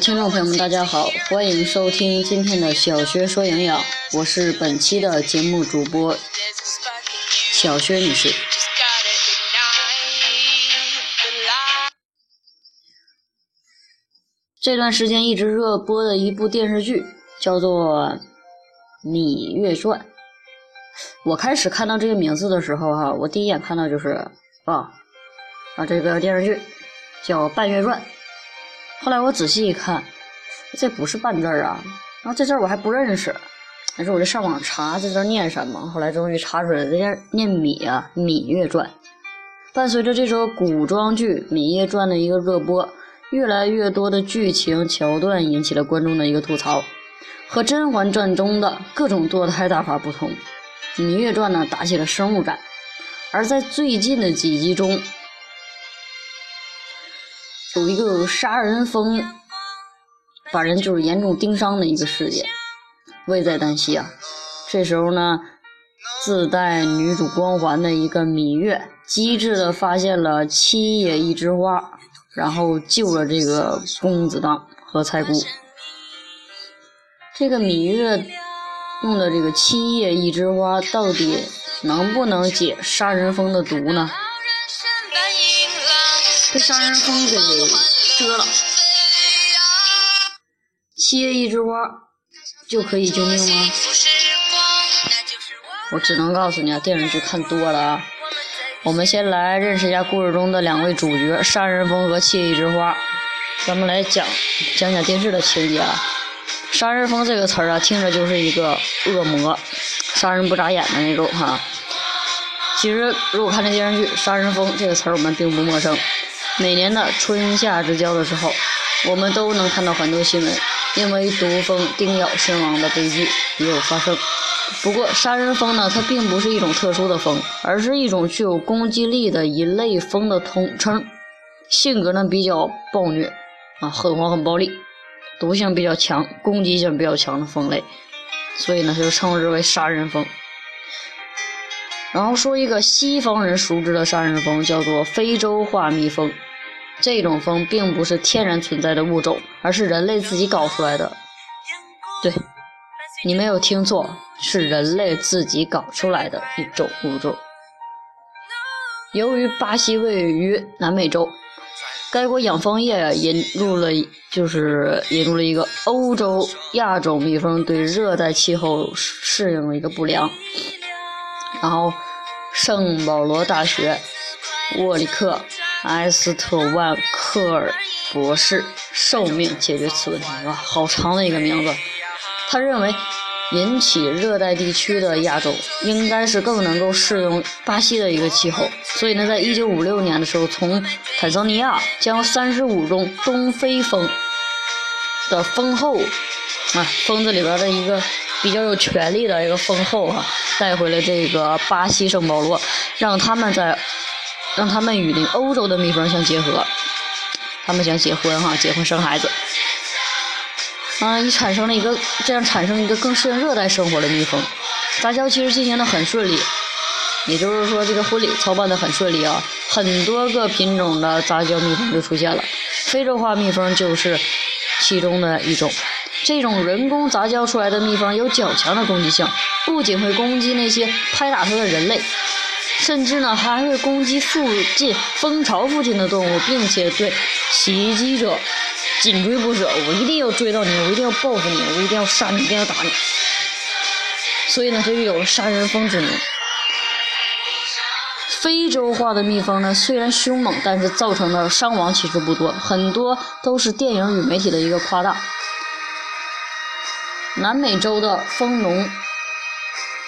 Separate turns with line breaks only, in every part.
听众朋友们，大家好，欢迎收听今天的小学说营养，我是本期的节目主播小薛女士。这段时间一直热播的一部电视剧叫做《芈月传》。我开始看到这个名字的时候，哈，我第一眼看到就是啊啊，这个电视剧叫《半月传》。后来我仔细一看，这不是半字儿啊，然后这字儿我还不认识，但是我就上网查这字念什么，后来终于查出来了，这念念芈啊，《芈月传》。伴随着这首古装剧《芈月传》的一个热播，越来越多的剧情桥段引起了观众的一个吐槽。和《甄嬛传》中的各种堕胎打法不同，《芈月传》呢打起了生物战，而在最近的几集中。有一个杀人蜂把人就是严重盯伤的一个事件，危在旦夕啊！这时候呢，自带女主光环的一个芈月，机智的发现了七叶一枝花，然后救了这个公子荡和蔡姑。这个芈月用的这个七叶一枝花，到底能不能解杀人蜂的毒呢？被杀人蜂给蛰了，切一枝花就可以救命吗？我只能告诉你啊，电视剧看多了啊。我们先来认识一下故事中的两位主角——杀人蜂和切一枝花。咱们来讲讲讲电视的情节啊。杀人蜂这个词儿啊，听着就是一个恶魔，杀人不眨眼的那种哈。其实，如果看这电视剧，杀人蜂这个词儿我们并不陌生。每年的春夏之交的时候，我们都能看到很多新闻，因为毒蜂叮咬身亡的悲剧也有发生。不过，杀人蜂呢，它并不是一种特殊的蜂，而是一种具有攻击力的一类蜂的统称。性格呢比较暴虐，啊，很黄很暴力，毒性比较强，攻击性比较强的蜂类，所以呢，就称之为杀人蜂。然后说一个西方人熟知的杀人蜂，叫做非洲化蜜蜂。这种蜂并不是天然存在的物种，而是人类自己搞出来的。对，你没有听错，是人类自己搞出来的一种物种。由于巴西位于南美洲，该国养蜂业引入了，就是引入了一个欧洲亚种蜜蜂对热带气候适应的一个不良。然后，圣保罗大学沃里克。埃斯特万克尔博士受命解决此问题，哇，好长的一个名字。他认为，引起热带地区的亚洲应该是更能够适应巴西的一个气候，所以呢，在一九五六年的时候，从坦桑尼亚将三十五种东非风的蜂后，啊，蜂子里边的一个比较有权力的一个蜂后啊，带回了这个巴西圣保罗，让他们在。让他们与那欧洲的蜜蜂相结合，他们想结婚哈，结婚生孩子，啊，也产生了一个这样产生一个更适应热带生活的蜜蜂。杂交其实进行的很顺利，也就是说这个婚礼操办的很顺利啊，很多个品种的杂交蜜蜂就出现了，非洲化蜜蜂就是其中的一种。这种人工杂交出来的蜜蜂有较强的攻击性，不仅会攻击那些拍打它的人类。甚至呢，还会攻击附近蜂巢附近的动物，并且对袭击者紧追不舍。我一定要追到你，我一定要报复你，我一定要杀你，一定要打你。所以呢，它就有了杀人蜂之名。非洲化的蜜蜂呢，虽然凶猛，但是造成的伤亡其实不多，很多都是电影与媒体的一个夸大。南美洲的蜂农。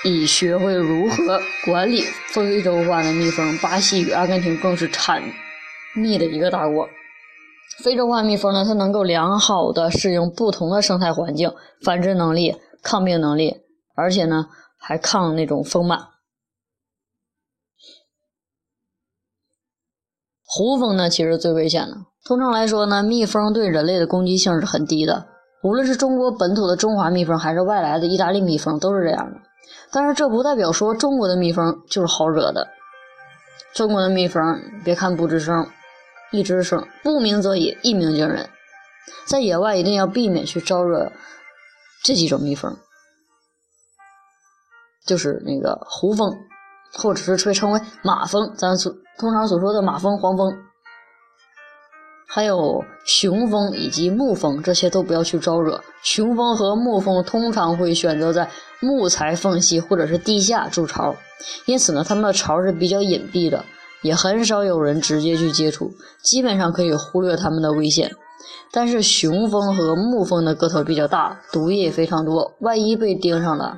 已学会如何管理非洲化的蜜蜂，巴西与阿根廷更是产蜜的一个大国。非洲化蜜蜂呢，它能够良好的适应不同的生态环境，繁殖能力、抗病能力，而且呢还抗那种蜂螨。胡蜂呢，其实最危险的。通常来说呢，蜜蜂对人类的攻击性是很低的，无论是中国本土的中华蜜蜂，还是外来的意大利蜜蜂，都是这样的。但是这不代表说中国的蜜蜂就是好惹的。中国的蜜蜂，别看不吱声，一吱声，不鸣则已，一鸣惊人。在野外一定要避免去招惹这几种蜜蜂，就是那个胡蜂，或者是被称为马蜂，咱所通常所说的马蜂、黄蜂，还有雄蜂以及牧蜂，这些都不要去招惹。雄蜂和牧蜂通常会选择在木材缝隙或者是地下筑巢，因此呢，它们的巢是比较隐蔽的。也很少有人直接去接触，基本上可以忽略它们的危险。但是雄蜂和牧蜂的个头比较大，毒液也非常多，万一被盯上了，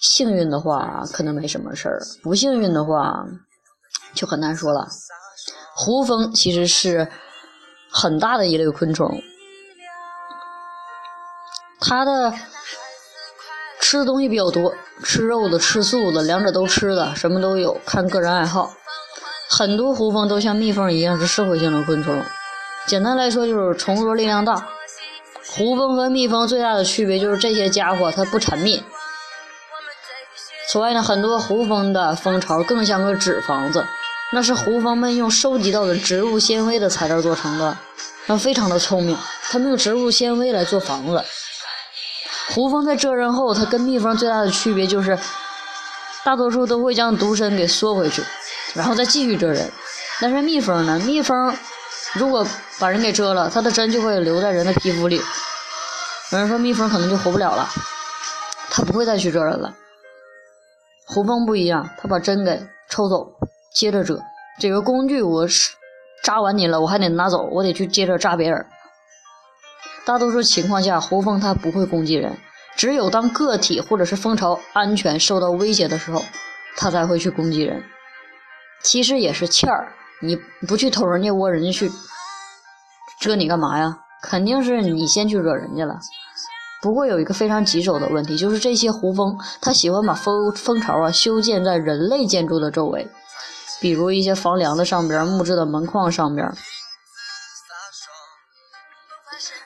幸运的话可能没什么事儿，不幸运的话就很难说了。胡蜂其实是很大的一类昆虫，它的。吃的东西比较多，吃肉的、吃素的，两者都吃的，什么都有，看个人爱好。很多胡蜂都像蜜蜂一样是社会性的昆虫。简单来说就是虫多力量大。胡蜂和蜜蜂最大的区别就是这些家伙它不产蜜。此外呢，很多胡蜂的蜂巢更像个纸房子，那是胡蜂们用收集到的植物纤维的材料做成的，那非常的聪明，它们用植物纤维来做房子。胡蜂在蛰人后，它跟蜜蜂最大的区别就是，大多数都会将毒针给缩回去，然后再继续蛰人。但是蜜蜂呢？蜜蜂如果把人给蛰了，它的针就会留在人的皮肤里，有人说蜜蜂可能就活不了了，它不会再去蛰人了。胡蜂不一样，它把针给抽走，接着蛰。这个工具我是扎完你了，我还得拿走，我得去接着扎别人。大多数情况下，胡蜂它不会攻击人，只有当个体或者是蜂巢安全受到威胁的时候，它才会去攻击人。其实也是欠儿，你不去偷人家窝，人家去蛰你干嘛呀？肯定是你先去惹人家了。不过有一个非常棘手的问题，就是这些胡蜂它喜欢把蜂蜂巢啊修建在人类建筑的周围，比如一些房梁的上边、木质的门框上边。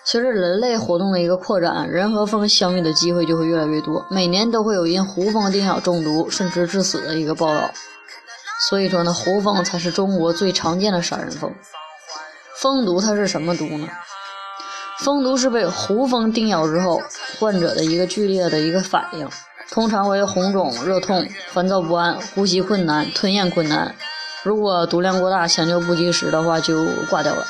随着人类活动的一个扩展，人和蜂相遇的机会就会越来越多。每年都会有因胡蜂叮咬中毒甚至致死的一个报道。所以说呢，胡蜂才是中国最常见的杀人蜂。蜂毒它是什么毒呢？蜂毒是被胡蜂叮咬之后患者的一个剧烈的一个反应，通常为红肿、热痛、烦躁不安、呼吸困难、吞咽困难。如果毒量过大、抢救不及时的话，就挂掉了。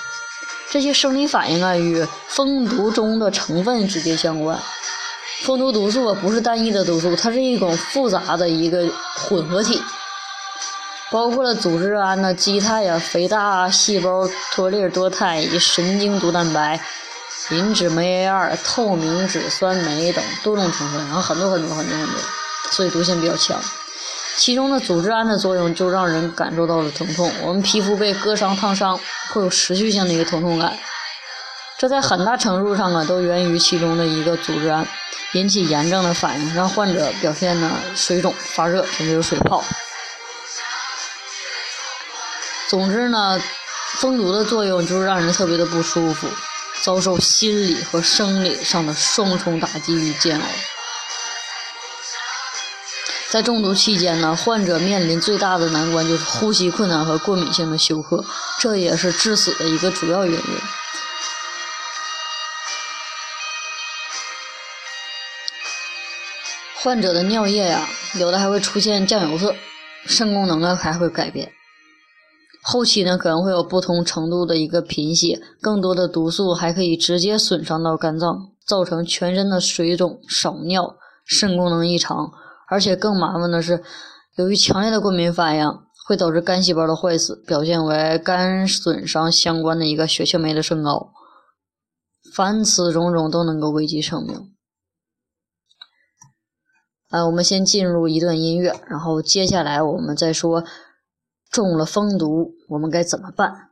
这些生理反应啊，与蜂毒中的成分直接相关。蜂毒毒素啊，不是单一的毒素，它是一种复杂的一个混合体，包括了组织胺呐、肌肽呀、肥大细胞脱粒多肽以及神经毒蛋白、磷脂酶 A 二、透明质酸酶等多种成分，然后很多很多很多很多，所以毒性比较强。其中的组织胺的作用就让人感受到了疼痛，我们皮肤被割伤、烫伤，会有持续性的一个疼痛感。这在很大程度上啊，都源于其中的一个组织胺引起炎症的反应，让患者表现呢水肿、发热，甚至有水泡。总之呢，蜂毒的作用就是让人特别的不舒服，遭受心理和生理上的双重打击与煎熬。在中毒期间呢，患者面临最大的难关就是呼吸困难和过敏性的休克，这也是致死的一个主要原因。患者的尿液呀，有的还会出现酱油色，肾功能呢还会改变。后期呢可能会有不同程度的一个贫血，更多的毒素还可以直接损伤到肝脏，造成全身的水肿、少尿、肾功能异常。而且更麻烦的是，由于强烈的过敏反应，会导致肝细胞的坏死，表现为肝损伤相关的一个血清酶的升高。凡此种种都能够危及生命。呃，我们先进入一段音乐，然后接下来我们再说中了蜂毒，我们该怎么办？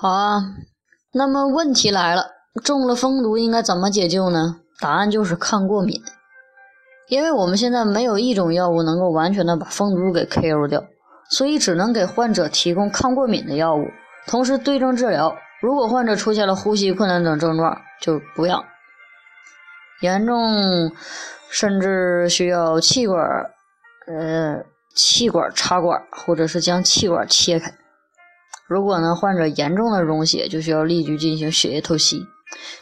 好啊，那么问题来了，中了蜂毒应该怎么解救呢？答案就是抗过敏，因为我们现在没有一种药物能够完全的把蜂毒给 KO 掉，所以只能给患者提供抗过敏的药物，同时对症治疗。如果患者出现了呼吸困难等症状，就不要。严重甚至需要气管，呃，气管插管，或者是将气管切开。如果呢，患者严重的溶血，就需要立即进行血液透析。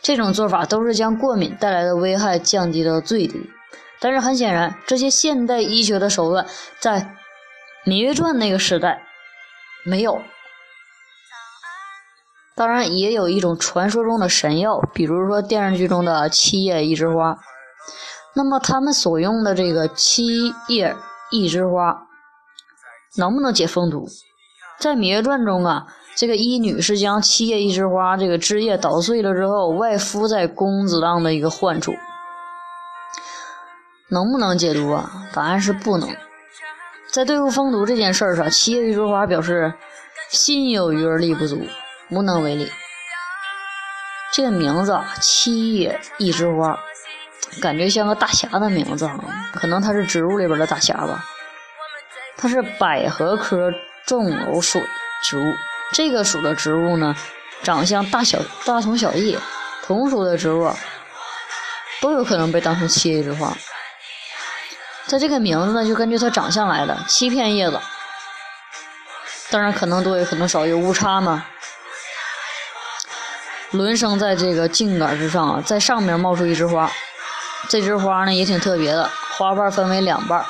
这种做法都是将过敏带来的危害降低到最低。但是很显然，这些现代医学的手段在《芈月传》那个时代没有。当然，也有一种传说中的神药，比如说电视剧中的七叶一枝花。那么他们所用的这个七叶一枝花，能不能解风毒？在《芈月传》中啊，这个医女是将七叶一枝花这个枝叶捣碎了之后，外敷在公子当的一个患处，能不能解毒啊？答案是不能。在对付风毒这件事儿上，七叶一枝花表示心有余而力不足，无能为力。这个名字啊，七叶一枝花，感觉像个大侠的名字啊，可能它是植物里边的大侠吧。它是百合科。重偶属植物，这个属的植物呢，长相大小大同小异，同属的植物都有可能被当成七叶之花。它这个名字呢，就根据它长相来的，七片叶子，当然可能多，也可能少，有误差嘛。轮生在这个茎杆之上啊，在上面冒出一枝花，这枝花呢也挺特别的，花瓣分为两瓣。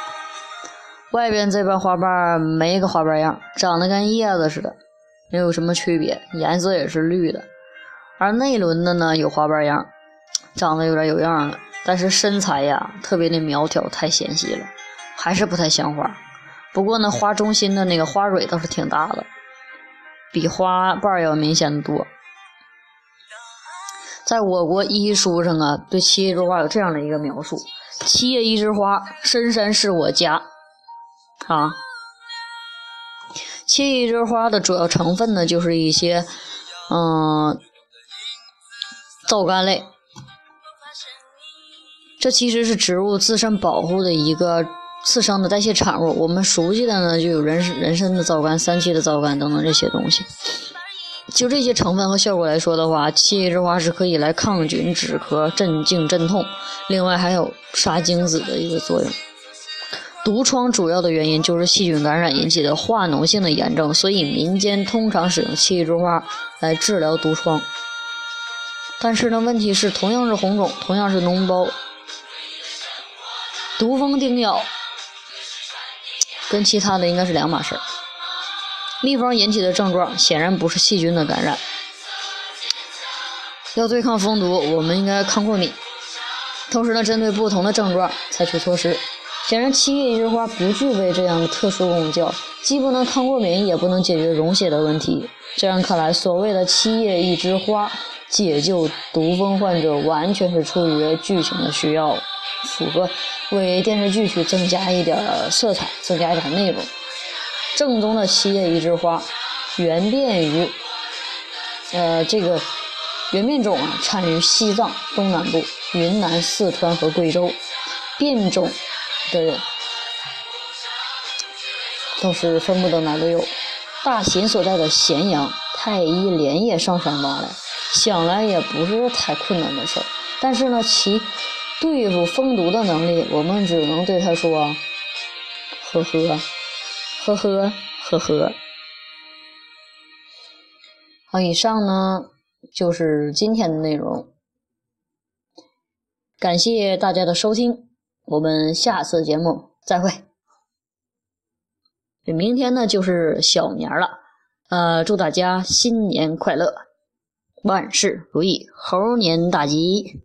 外边这瓣花瓣没个花瓣样，长得跟叶子似的，没有什么区别，颜色也是绿的。而内轮的呢有花瓣样，长得有点有样了，但是身材呀特别的苗条，太纤细了，还是不太像花。不过呢，花中心的那个花蕊倒是挺大的，比花瓣要明显的多。在我国医书上啊，对七叶之花有这样的一个描述：七叶一枝花，深山是我家。啊，七叶一枝花的主要成分呢，就是一些嗯皂苷类。这其实是植物自身保护的一个次生的代谢产物。我们熟悉的呢，就有人人参的皂苷、三七的皂苷等等这些东西。就这些成分和效果来说的话，七叶之花是可以来抗菌、止咳、镇静、镇痛，另外还有杀精子的一个作用。毒疮主要的原因就是细菌感染引起的化脓性的炎症，所以民间通常使用七叶之花来治疗毒疮。但是呢，问题是同样是红肿，同样是脓包，毒蜂叮咬跟其他的应该是两码事儿。蜜蜂引起的症状显然不是细菌的感染。要对抗蜂毒，我们应该抗过敏，同时呢，针对不同的症状采取措施。显然，七叶一枝花不具备这样的特殊功效，既不能抗过敏，也不能解决溶血的问题。这样看来，所谓的七叶一枝花解救毒蜂患者，完全是出于剧情的需要，符合为电视剧去增加一点色彩，增加一点内容。正宗的七叶一枝花，原变于，呃，这个原变种啊，产于西藏东南部、云南、四川和贵州，变种。的人倒是分不得哪都有。大秦所在的咸阳，太医连夜上山挖来，想来也不是太困难的事儿。但是呢，其对付蜂毒的能力，我们只能对他说：呵呵，呵呵，呵呵。好，以上呢就是今天的内容，感谢大家的收听。我们下次节目再会。明天呢就是小年了，呃，祝大家新年快乐，万事如意，猴年大吉。